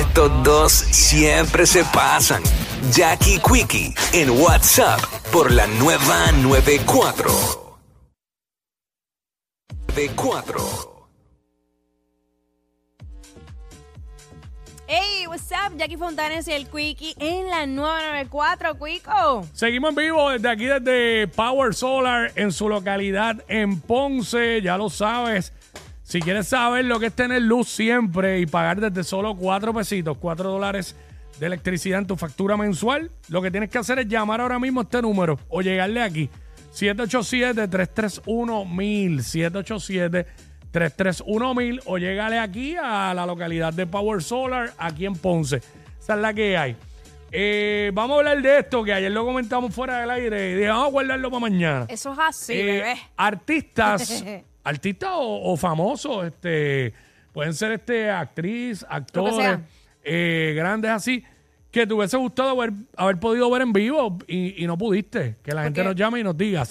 Estos dos siempre se pasan. Jackie Quickie en WhatsApp por la nueva 94. 94. Hey, what's up? Jackie Fontanes y el Quickie en la 994, Quico. Seguimos en vivo desde aquí, desde Power Solar, en su localidad en Ponce. Ya lo sabes. Si quieres saber lo que es tener luz siempre y pagar desde solo cuatro pesitos, cuatro dólares de electricidad en tu factura mensual, lo que tienes que hacer es llamar ahora mismo a este número o llegarle aquí. 787-331-1000. 787-331-1000 o llegale aquí a la localidad de Power Solar, aquí en Ponce. Esa es la que hay. Eh, vamos a hablar de esto que ayer lo comentamos fuera del aire y dije, vamos a guardarlo para mañana. Eso es así, Eh, bebé. artistas, artistas o, o famosos, este, pueden ser este actriz, actores, sea. eh, grandes así, que te hubiese gustado haber, haber podido ver en vivo y, y no pudiste. Que la gente nos llame y nos diga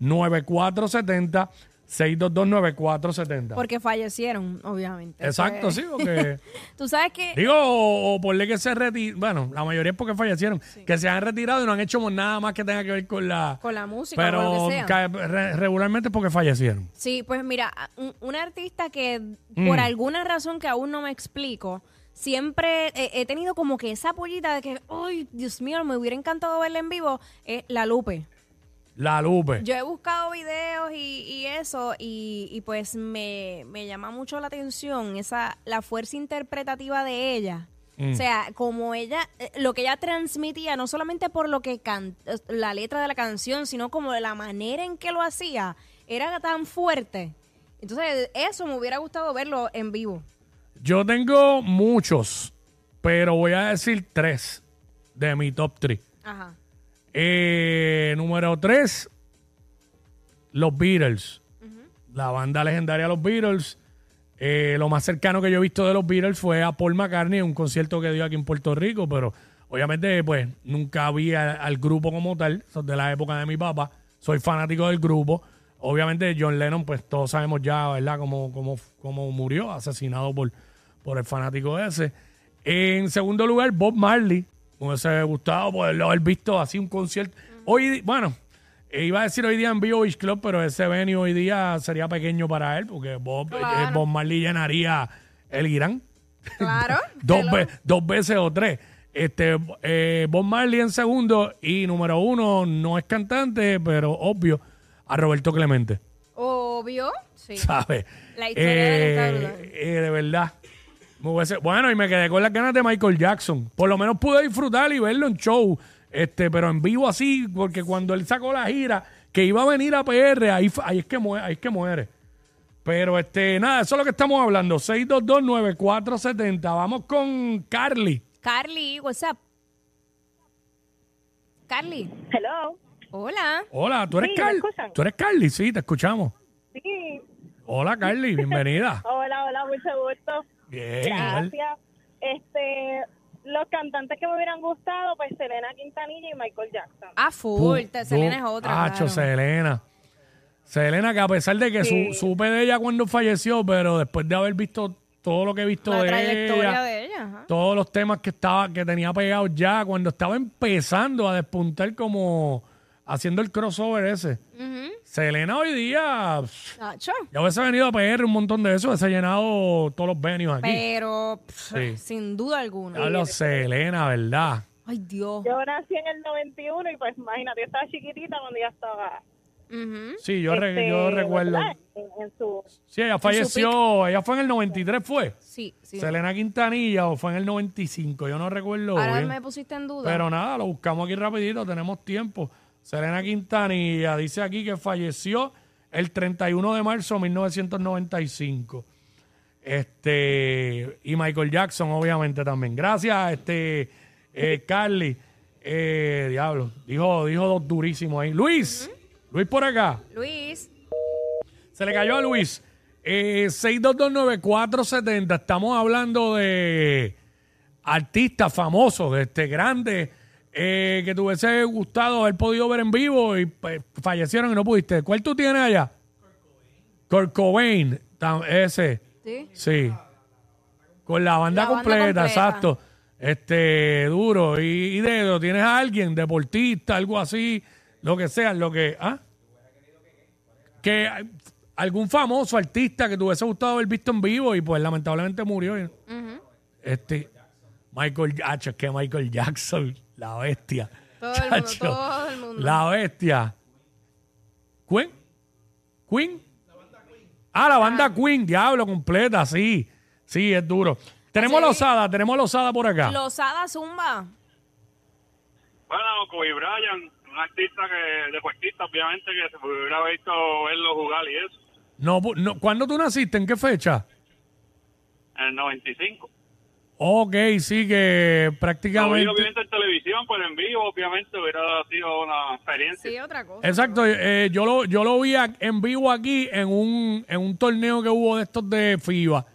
622-9470, 622-9470. Porque fallecieron, obviamente. Exacto, es- sí, porque... Tú sabes que Digo, o, o por que se retiraron, bueno, la mayoría es porque fallecieron, que se han retirado y no han hecho nada más que tenga que ver con la... con la música, Pero lo que sea. regularmente es porque fallecieron. Sí, pues mira, un, un artista que Mm. por alguna razón que aún no me explico, siempre he, he tenido como que esa pollita de que, ay, Dios mío, me hubiera encantado verla en vivo, es La Lupe. La Lupe. Yo he buscado videos y, y eso, y, y pues me, me llama mucho la atención esa la fuerza interpretativa de ella. Mm. O sea, como ella, eh, lo que ella transmitía, no solamente por lo que can- eh, la letra de la canción, sino como la manera en que lo hacía, era tan fuerte. Entonces, eso me hubiera gustado verlo en vivo. Yo tengo muchos, pero voy a decir tres de mi top 3. Ajá. Eh, número 3, los Beatles. La banda legendaria Los Beatles. Eh, lo más cercano que yo he visto de los Beatles fue a Paul McCartney en un concierto que dio aquí en Puerto Rico, pero obviamente pues nunca vi a- al grupo como tal, es de la época de mi papá, soy fanático del grupo. Obviamente John Lennon pues todos sabemos ya, ¿verdad?, cómo, cómo, cómo murió, asesinado por, por el fanático ese. En segundo lugar, Bob Marley. Me hubiese gustado poderlo haber visto así un concierto. Hoy, bueno, eh, iba a decir hoy día en Vivo Beach Club, pero ese venue hoy día sería pequeño para él, porque Bob, eh. Bob Marley llenaría el Irán Claro. dos, ve- dos veces o tres. Este, eh, Bob Marley en segundo y número uno no es cantante, pero obvio, a Roberto Clemente, Obvio. Sí. ¿sabes? La historia de Eh, brutal. eh, de verdad. Me hubiese- bueno, y me quedé con las ganas de Michael Jackson. Por lo menos pude disfrutar y verlo en show, este, pero en vivo así, porque cuando él sacó la gira, que iba a venir a PR, ahí, ahí es que muere, ahí es que muere. Pero este, nada, eso es lo que estamos hablando. 6229470. Vamos con Carly. Carly, what's up? Carly. Hello. Hola. Hola, ¿tú eres Sí, ¿me Carly? escuchan? ¿Tú eres Carly? Sí, te escuchamos. Sí. Hola, Carly, bienvenida. Hola, hola, mucho gusto. Bien, igual. Gracias. Este, los cantantes que me hubieran gustado, pues Selena Quintanilla y Michael Jackson. Ah, full. Te- Selena es otra. Acho, claro. Selena. Selena, que a pesar de que Sí. su- supe de ella cuando falleció, pero después de haber visto todo lo que he visto La de trayectoria ella, de ella. ajá. todos los temas que estaba que tenía pegados ya, cuando estaba empezando a despuntar como haciendo el crossover ese. Ujú. Selena hoy día, pff, Nacho. ya hubiese venido a PR un montón de eso, hubiese llenado todos los venues aquí. Pero, pff, Sí. sin duda alguna. Hablo Selena, ¿verdad? Ay, Dios. Yo nací en el 91 y pues imagínate, yo estaba chiquitita cuando ella estaba... Ujú. Sí, yo, re- este, yo recuerdo. ¿verdad? En, en su... Sí, ella falleció, ella fue en el 93, ¿fue? Sí, sí. Selena Quintanilla o fue en el 95, yo no recuerdo Ahora bien. me pusiste en duda. Pero nada, lo buscamos aquí rapidito, tenemos tiempo. Selena Quintanilla dice aquí que falleció el 31 de marzo de 1995. Este, y Michael Jackson, obviamente, también. Gracias, este, eh, Carly. Eh, diablo, dijo, dijo dos durísimos ahí. Luis, Luis por acá. Luis. Se le cayó a Luis. Eh, 6229470. Estamos hablando de artistas famosos, este, grandes, eh, que te hubiese gustado haber podido ver en vivo y pues, fallecieron y no pudiste. ¿Cuál tú tienes allá? Kurt Cobain. Tam- Ese. Sí. Sí. Con la banda, La banda completa, completa. exacto. Este, duro. Y, y dedo, ¿tienes a alguien, deportista, algo así, lo que sea, lo que. ¿Ah? Que eh, algún famoso artista que te hubiese gustado haber visto en vivo y pues lamentablemente murió. y- Este, Michael Jackson, que Michael Jackson, la bestia. Todo el mundo, Chacho, todo el mundo. La bestia. ¿Queen? ¿Queen? Ah, la banda Queen, diablo, completa, sí. Sí, es duro. Tenemos Sí. la osada, tenemos la osada por acá. Losada Zumba. Bueno, Kobe Bryant, un artista que, deportista, obviamente, que se hubiera visto verlo jugar y eso, No, no, ¿Cuándo tú naciste? ¿En qué fecha? en el 95. Ok, sí, que Lo prácticamente... obviamente en televisión, pero en vivo, obviamente, hubiera sido una experiencia. Sí, otra cosa. Exacto, eh, yo lo, yo lo vi en vivo aquí en un, en un torneo que hubo de estos de FIBA,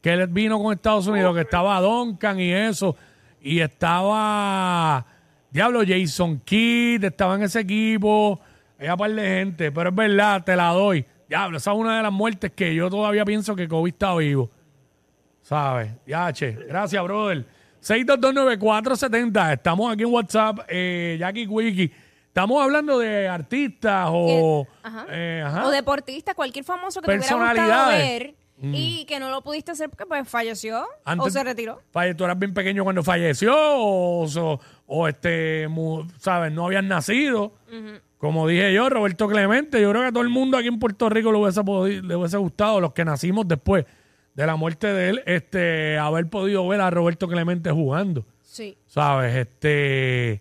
que él vino con Estados Unidos, que estaba Duncan y eso, y estaba, diablo, Jason Kidd, estaba en ese equipo, había par de gente, pero es verdad, te la doy. Diablo, esa es una de las muertes que yo todavía pienso que Kobe está vivo. ¿Sabes? Ya, che. Gracias, brother. 6229470. Estamos aquí en WhatsApp, eh, Jackie Wiki. Estamos hablando de artistas o... Ajá. eh, ajá. O deportista, cualquier famoso que te hubiera gustado ver y que no lo pudiste hacer porque pues falleció o Antes- se retiró. Falle- tú eras bien pequeño cuando falleció o, o- o, este, ¿sabes? No habían nacido. Como dije yo, Roberto Clemente, yo creo que a todo el mundo aquí en Puerto Rico le hubiese, podi- le hubiese gustado, los que nacimos después de la muerte de él, este, haber podido ver a Roberto Clemente jugando. Sí. ¿Sabes? Este.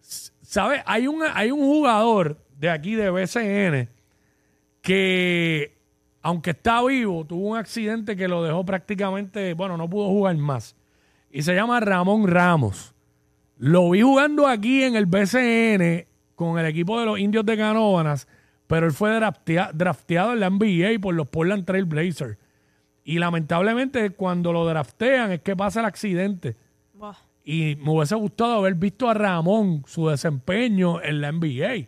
¿Sabes? Hay un, hay un jugador de aquí de BCN que, aunque está vivo, tuvo un accidente que lo dejó prácticamente. Bueno, no pudo jugar más. Y se llama Ramón Ramos. Lo vi jugando aquí en el BCN con el equipo de los indios de Canóvanas, pero él fue draftea- drafteado en la NBA por los Portland Trail Blazers. Y lamentablemente, cuando lo draftean, es que pasa el accidente. Buah. Y me hubiese gustado haber visto a Ramón, su desempeño en la NBA.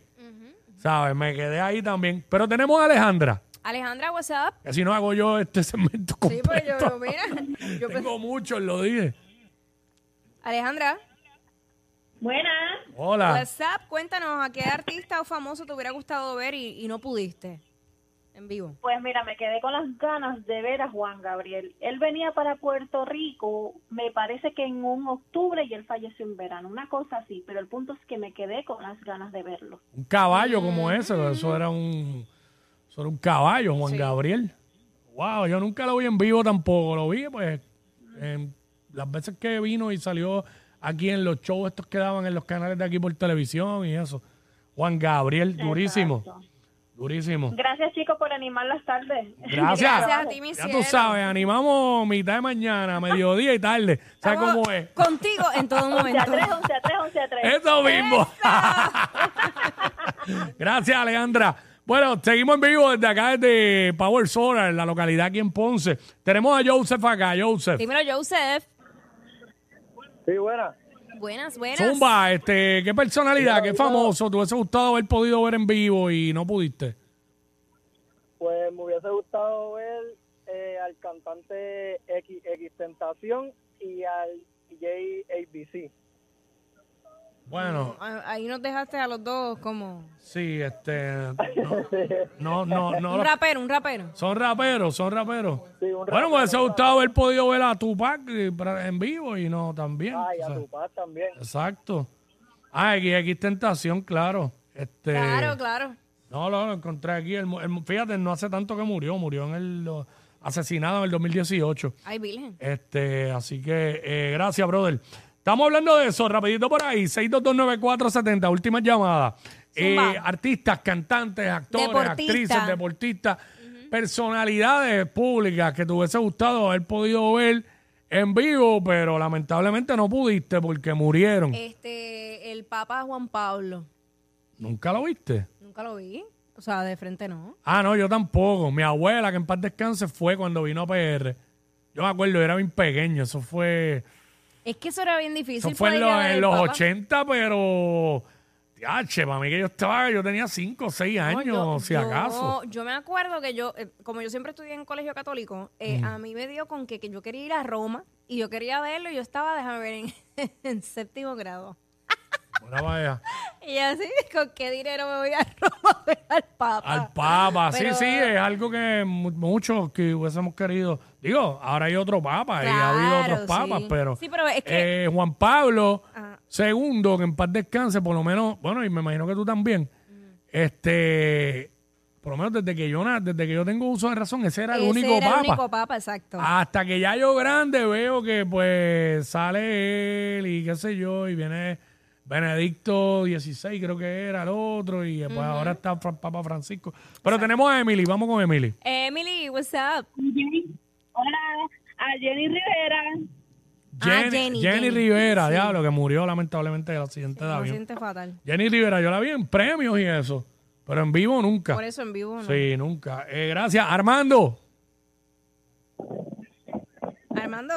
¿Sabes? Me quedé ahí también. Pero tenemos a Alejandra. Alejandra, WhatsApp. Que si no hago yo este segmento Sí, pues completo. yo, mira. Yo pensé- Tengo muchos, lo dije. Alejandra, Buenas. Hola. WhatsApp, cuéntanos a qué artista o famoso te hubiera gustado ver y, y no pudiste en vivo. Pues mira, me quedé con las ganas de ver a Juan Gabriel. Él venía para Puerto Rico, me parece que en un octubre y él falleció en verano, una cosa así, pero el punto es que me quedé con las ganas de verlo. Un caballo como ese. Eso era un, eso era un caballo, Juan Gabriel. Wow, yo nunca lo vi en vivo tampoco. Lo vi, pues, en las veces que vino y salió aquí en los shows estos que daban en los canales de aquí por televisión y eso. Juan Gabriel, durísimo. Exacto. Durísimo. Gracias chicos por animar las tardes. Gracias. Gracias a ti, mi Ya cielo. tú sabes, animamos mitad de mañana, mediodía y tarde. ¿Sabes Estamos cómo es? Contigo en todo 11 a momento. 3, 11 a 3, 11 a 3. Eso mismo. Gracias, Alejandra. Bueno, seguimos en vivo desde acá, desde Power Solar, en la localidad aquí en Ponce. Tenemos a Joseph acá, Joseph. Dímelo, Joseph. Sí, buena. Buenas, buenas. Zumba, este, ¿qué personalidad, qué famoso te hubiese gustado haber podido ver en vivo y no pudiste? Pues me hubiese gustado ver eh, al cantante X, X Tentación y al DJ ABC. Bueno, Ah, Ahí nos dejaste a los dos como... sí, este, no, no, no, no, Un rapero, un rapero. son raperos, son raperos. Sí, un Bueno, me hubiese gustado haber podido ver a Tupac eh, en vivo y no también. Ay, o a sea, tu paz también. Exacto. Ah, X, X Tentación, claro. Este, Claro, claro. No, no, lo encontré aquí. El mu- el fíjate, no hace tanto que murió. Murió en el lo- asesinado en el 2018. Ay, virgen. Este, así que eh, gracias, brother. Estamos hablando de eso, rapidito por ahí, 6229470, última llamada. Eh, artistas, cantantes, actores, Deportista. actrices, deportistas, personalidades públicas que te hubiese gustado haber podido ver en vivo, pero lamentablemente no pudiste porque murieron. Este, el Papa Juan Pablo. ¿Nunca lo viste? Nunca lo vi. O sea, de frente no. Ah, no, yo tampoco. Mi abuela, que en paz descanse, fue cuando vino a PR. Yo me acuerdo, yo era bien pequeño. Eso fue, Es que eso era bien difícil. eso fue en los, a ver en el los Papa. 80, pero Yache, para mí que yo estaba, yo tenía 5 o 6 años, si acaso. Yo me acuerdo que yo, eh, como yo siempre estudié en colegio católico, eh, Mm. a mí me dio con que, que yo quería ir a Roma y yo quería verlo y yo estaba, déjame ver, en, en séptimo grado. Mira, vaya. Y así, ¿con qué dinero me voy a Roma a ver al Papa? Al Papa, Pero- sí, sí, es algo que mu- muchos que hubiésemos querido. Digo, ahora hay otro Papa y ha habido Claro, otros papas, sí. pero, Sí, pero es que- eh, Juan Pablo Ajá. II, que en paz descanse, por lo menos, bueno, y me imagino que tú también, este, por lo menos desde que yo na- desde que yo tengo uso de razón, ese era el Ese único era Papa. el único Papa, exacto. Hasta que ya yo grande veo que pues sale él y qué sé yo, y viene Benedicto XVI, creo que era el otro, y pues ahora está Fra- Papa Francisco. Pero tenemos a Emily, vamos con Emily. Emily, what's up? Hola, a Jenny Rivera. Ah, Jenny, Jenny. Rivera, Sí. diablo, que murió lamentablemente del accidente de Me avión. fatal. Jenny Rivera, yo la vi en premios y eso, pero en vivo nunca. Por eso en vivo, ¿no? Sí, nunca. Eh, gracias. Armando. Armando.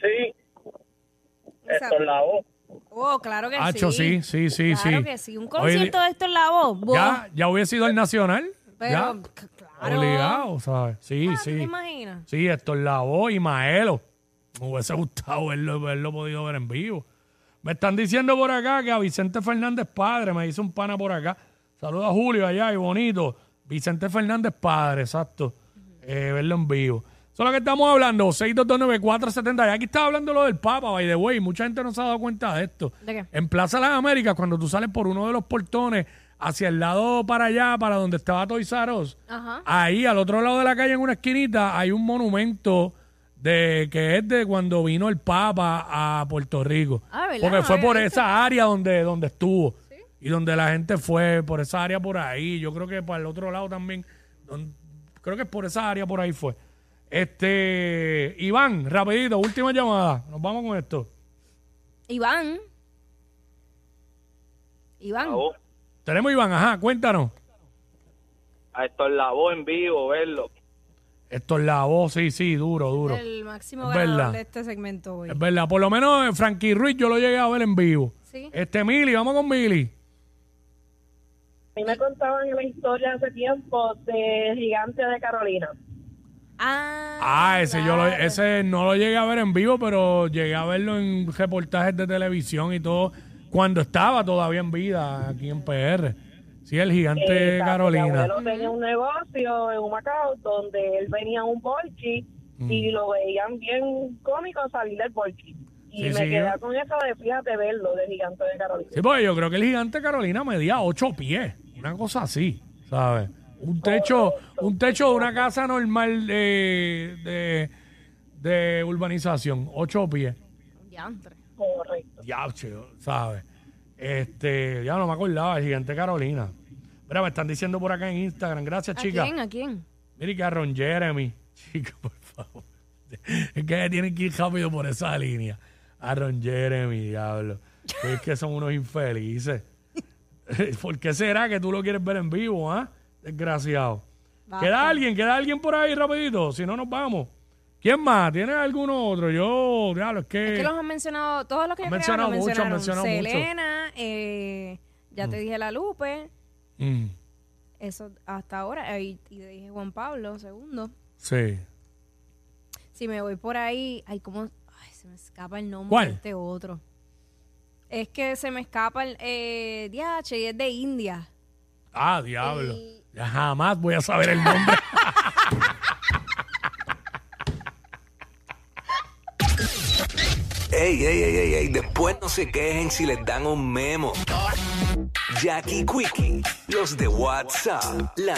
Sí, esto es la voz. Oh, claro que Hacho, sí, sí, sí, Claro sí. que sí. Un concierto de esto en la voz. Ya, ya hubiese ido al Nacional. Pero, ya. c- claro. Obligado, ¿sabes? Sí, Ah, ¿tú sí. ¿Te imaginas? Sí, Héctor Lavoe y Maelo. Me hubiese gustado verlo, haberlo podido ver en vivo. Me están diciendo por acá que a Vicente Fernández padre, me dice un pana por acá. Saluda a Julio allá y bonito. Vicente Fernández padre, exacto. Eh, verlo en vivo. Eso es lo que estamos hablando, 6229470. Y aquí estaba hablando lo del Papa, by the way. Mucha gente no se ha dado cuenta de esto. ¿De qué? En Plaza Las Américas, cuando tú sales por uno de los portones hacia el lado para allá, para donde estaba Toys R Us, Ajá. ahí al otro lado de la calle, en una esquinita, hay un monumento de que es de cuando vino el Papa a Puerto Rico. Ah, ¿verdad? Porque No fue había por visto. esa área donde, donde estuvo. Y donde la gente fue, por esa área por ahí. Yo creo que para el otro lado también. don- creo que por esa área por ahí fue. Este, Iván, rapidito, última llamada. Nos vamos con esto. Iván. Iván. Tenemos Iván, ajá, cuéntanos. A esto es la voz en vivo, verlo. Esto es la voz, sí, sí, duro, duro. El máximo Es ganador verdad. de este segmento hoy. Es verdad, por lo menos Frankie Ruiz yo lo llegué a ver en vivo. Sí. Este, Mili, vamos con Mili. A mí me contaban la historia hace tiempo de Gigante de Carolina. Ah, Ah, ese yo lo, ese no lo llegué a ver en vivo, pero llegué a verlo en reportajes de televisión y todo cuando estaba todavía en vida aquí en PR. Sí, el gigante Exacto, Mi Carolina. abuelo tenía un negocio en Humacao donde él venía a un bolchi y lo veían bien cómico salir del bolchi. Y Sí, me sí. quedé con eso de fíjate verlo de Gigante de Carolina. Sí, porque yo creo que el gigante Carolina medía ocho pies, una cosa así, ¿sabes? Un techo, un techo de una casa normal de, de, de urbanización, ocho pies. Diantre. Correcto. Diablo, ¿sabes? Este, ya no me acordaba, el gigante Carolina. Mira, me están diciendo por acá en Instagram. Gracias, ¿A chica. quién? ¿A quién? Mire que a Ron Jeremy. Chica, por favor. Es que tienen que ir rápido por esa línea. A Ron Jeremy, diablo. Es que son unos infelices. ¿Por qué será que tú lo quieres ver en vivo, ah? Desgraciado. Basta. ¿Queda alguien? ¿Queda alguien por ahí rapidito? Si no, nos vamos. ¿Quién más? ¿Tiene alguno otro? Yo, diablo, es que... Es que los han mencionado, todos los que yo Han creo lo mencionado mucho, han mencionado mucho. Selena, eh, ya te dije la Lupe, Mm, eso hasta ahora, eh, y, y te dije Juan Pablo, segundo. sí. Si me voy por ahí, ay, cómo, ay, se me escapa el nombre ¿Cuál? de este otro. Es que se me escapa el, eh, DH, y es de India. Ah, diablo. Y- Ya jamás voy a saber el nombre. Ey, ey, ey, ey, ey, después no se quejen si les dan un memo. Jackie Quickie, los de WhatsApp, la